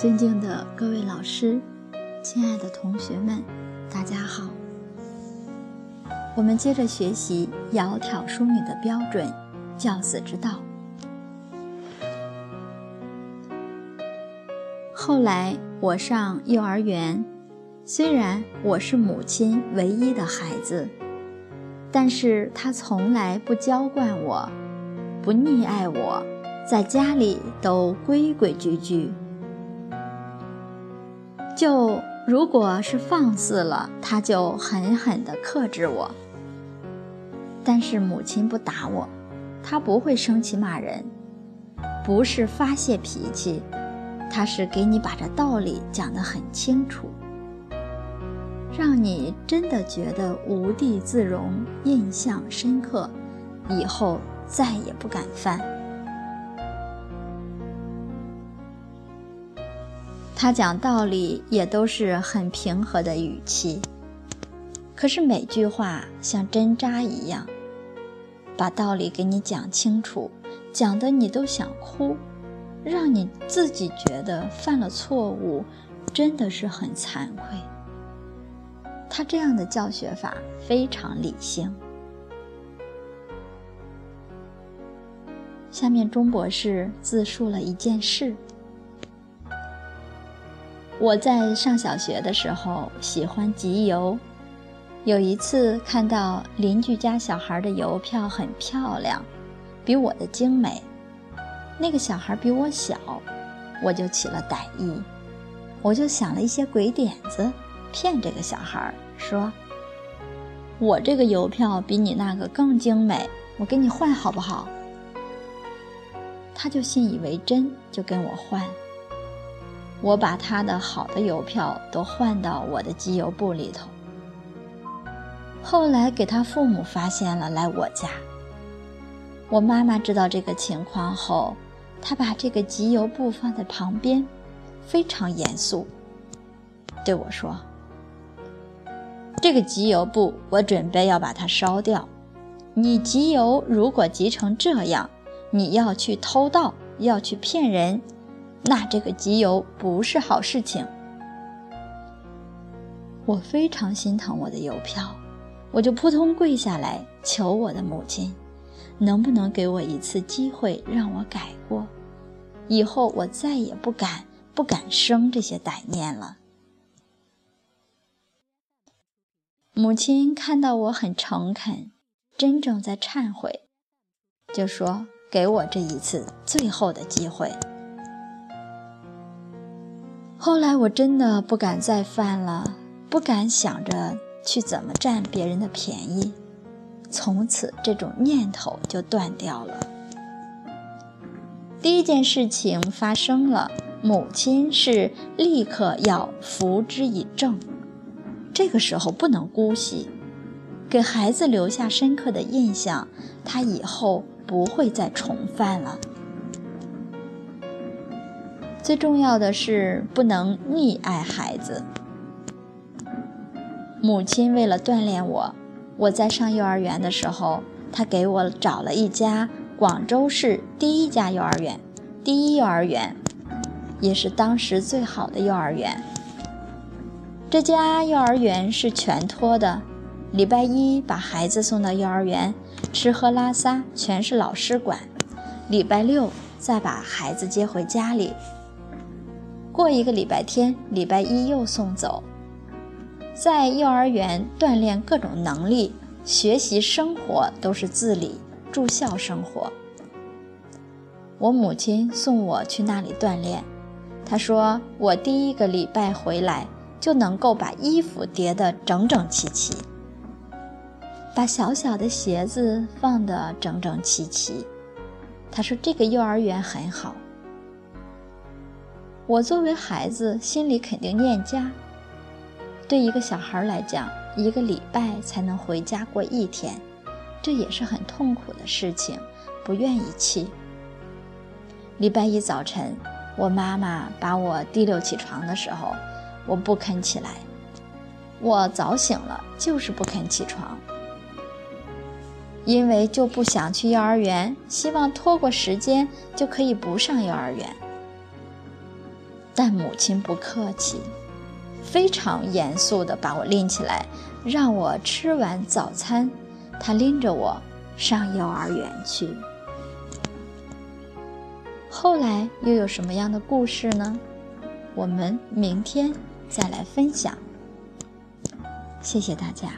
尊敬的各位老师，亲爱的同学们，大家好。我们接着学习“窈窕淑女”的标准，教子之道。后来我上幼儿园，虽然我是母亲唯一的孩子，但是她从来不娇惯我，不溺爱我，在家里都规规矩矩。就如果是放肆了，他就狠狠地克制我。但是母亲不打我，她不会生气骂人，不是发泄脾气，她是给你把这道理讲得很清楚，让你真的觉得无地自容，印象深刻，以后再也不敢犯。他讲道理也都是很平和的语气，可是每句话像针扎一样，把道理给你讲清楚，讲的你都想哭，让你自己觉得犯了错误，真的是很惭愧。他这样的教学法非常理性。下面钟博士自述了一件事。我在上小学的时候喜欢集邮，有一次看到邻居家小孩的邮票很漂亮，比我的精美。那个小孩比我小，我就起了歹意，我就想了一些鬼点子，骗这个小孩说：“我这个邮票比你那个更精美，我给你换好不好？”他就信以为真，就跟我换。我把他的好的邮票都换到我的集邮簿里头。后来给他父母发现了，来我家。我妈妈知道这个情况后，她把这个集邮簿放在旁边，非常严肃，对我说：“这个集邮簿我准备要把它烧掉。你集邮如果集成这样，你要去偷盗，要去骗人。”那这个集邮不是好事情。我非常心疼我的邮票，我就扑通跪下来求我的母亲，能不能给我一次机会让我改过，以后我再也不敢不敢生这些歹念了。母亲看到我很诚恳，真正在忏悔，就说给我这一次最后的机会。后来我真的不敢再犯了，不敢想着去怎么占别人的便宜，从此这种念头就断掉了。第一件事情发生了，母亲是立刻要扶之以正，这个时候不能姑息，给孩子留下深刻的印象，他以后不会再重犯了。最重要的是不能溺爱孩子。母亲为了锻炼我，我在上幼儿园的时候，她给我找了一家广州市第一家幼儿园，第一幼儿园，也是当时最好的幼儿园。这家幼儿园是全托的，礼拜一把孩子送到幼儿园，吃喝拉撒全是老师管，礼拜六再把孩子接回家里。过一个礼拜天，礼拜一又送走，在幼儿园锻炼各种能力，学习生活都是自理住校生活。我母亲送我去那里锻炼，她说我第一个礼拜回来就能够把衣服叠得整整齐齐，把小小的鞋子放得整整齐齐。她说这个幼儿园很好。我作为孩子，心里肯定念家。对一个小孩来讲，一个礼拜才能回家过一天，这也是很痛苦的事情，不愿意去。礼拜一早晨，我妈妈把我提溜起床的时候，我不肯起来。我早醒了，就是不肯起床，因为就不想去幼儿园，希望拖过时间就可以不上幼儿园。但母亲不客气，非常严肃地把我拎起来，让我吃完早餐，她拎着我上幼儿园去。后来又有什么样的故事呢？我们明天再来分享。谢谢大家。